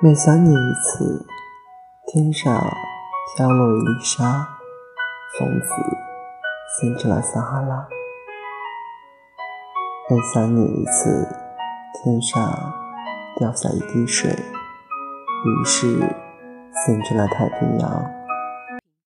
每想你一次，天上飘落一粒沙，从此形成了撒哈拉。每想你一次，天上掉下一滴水，于是形成了太平洋。